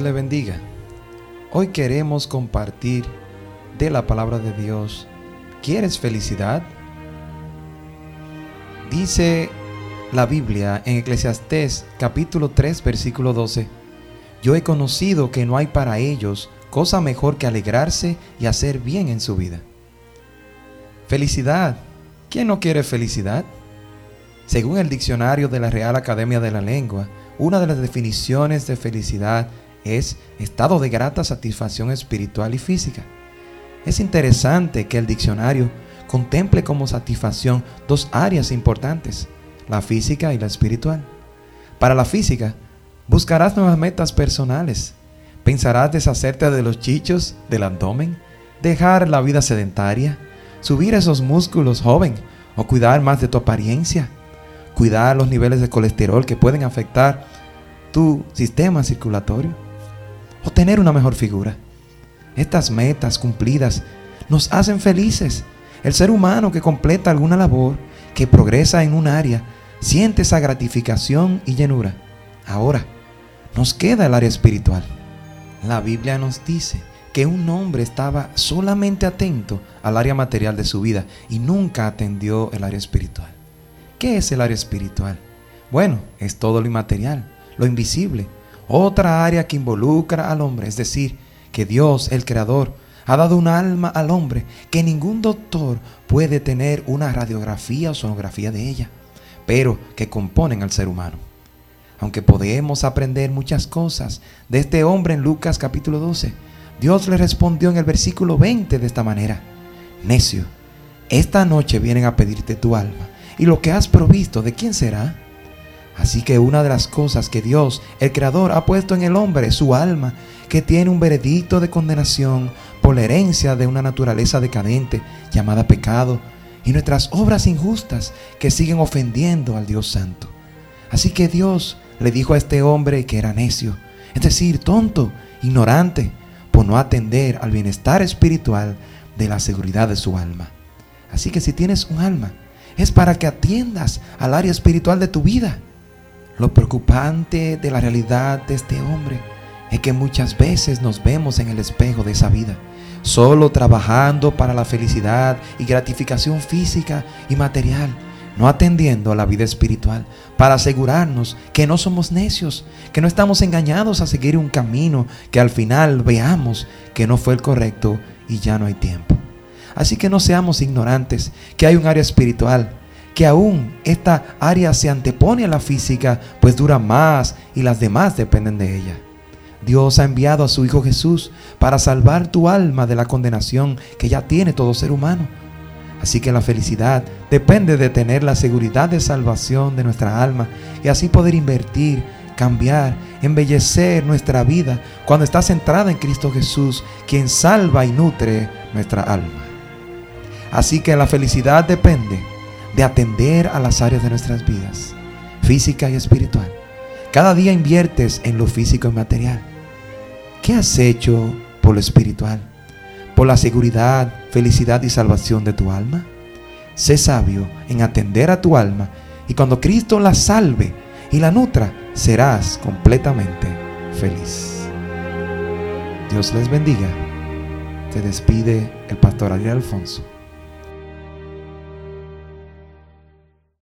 Le bendiga. Hoy queremos compartir de la palabra de Dios. ¿Quieres felicidad? Dice la Biblia en Eclesiastés capítulo 3 versículo 12. Yo he conocido que no hay para ellos cosa mejor que alegrarse y hacer bien en su vida. Felicidad. ¿Quién no quiere felicidad? Según el diccionario de la Real Academia de la Lengua, una de las definiciones de felicidad es estado de grata satisfacción espiritual y física. Es interesante que el diccionario contemple como satisfacción dos áreas importantes, la física y la espiritual. Para la física, buscarás nuevas metas personales. Pensarás deshacerte de los chichos del abdomen, dejar la vida sedentaria, subir esos músculos joven o cuidar más de tu apariencia, cuidar los niveles de colesterol que pueden afectar tu sistema circulatorio o tener una mejor figura. Estas metas cumplidas nos hacen felices. El ser humano que completa alguna labor, que progresa en un área, siente esa gratificación y llenura. Ahora, nos queda el área espiritual. La Biblia nos dice que un hombre estaba solamente atento al área material de su vida y nunca atendió el área espiritual. ¿Qué es el área espiritual? Bueno, es todo lo inmaterial, lo invisible, otra área que involucra al hombre, es decir, que Dios, el Creador, ha dado un alma al hombre que ningún doctor puede tener una radiografía o sonografía de ella, pero que componen al ser humano. Aunque podemos aprender muchas cosas de este hombre en Lucas capítulo 12, Dios le respondió en el versículo 20 de esta manera, necio, esta noche vienen a pedirte tu alma, y lo que has provisto, ¿de quién será? Así que una de las cosas que Dios, el Creador, ha puesto en el hombre, su alma, que tiene un veredicto de condenación por la herencia de una naturaleza decadente llamada pecado y nuestras obras injustas que siguen ofendiendo al Dios Santo. Así que Dios le dijo a este hombre que era necio, es decir, tonto, ignorante, por no atender al bienestar espiritual de la seguridad de su alma. Así que si tienes un alma, es para que atiendas al área espiritual de tu vida. Lo preocupante de la realidad de este hombre es que muchas veces nos vemos en el espejo de esa vida, solo trabajando para la felicidad y gratificación física y material, no atendiendo a la vida espiritual, para asegurarnos que no somos necios, que no estamos engañados a seguir un camino que al final veamos que no fue el correcto y ya no hay tiempo. Así que no seamos ignorantes, que hay un área espiritual que aún esta área se antepone a la física, pues dura más y las demás dependen de ella. Dios ha enviado a su Hijo Jesús para salvar tu alma de la condenación que ya tiene todo ser humano. Así que la felicidad depende de tener la seguridad de salvación de nuestra alma y así poder invertir, cambiar, embellecer nuestra vida cuando está centrada en Cristo Jesús, quien salva y nutre nuestra alma. Así que la felicidad depende de atender a las áreas de nuestras vidas, física y espiritual. Cada día inviertes en lo físico y material. ¿Qué has hecho por lo espiritual? Por la seguridad, felicidad y salvación de tu alma. Sé sabio en atender a tu alma y cuando Cristo la salve y la nutra, serás completamente feliz. Dios les bendiga. Te despide el pastor Ariel Alfonso.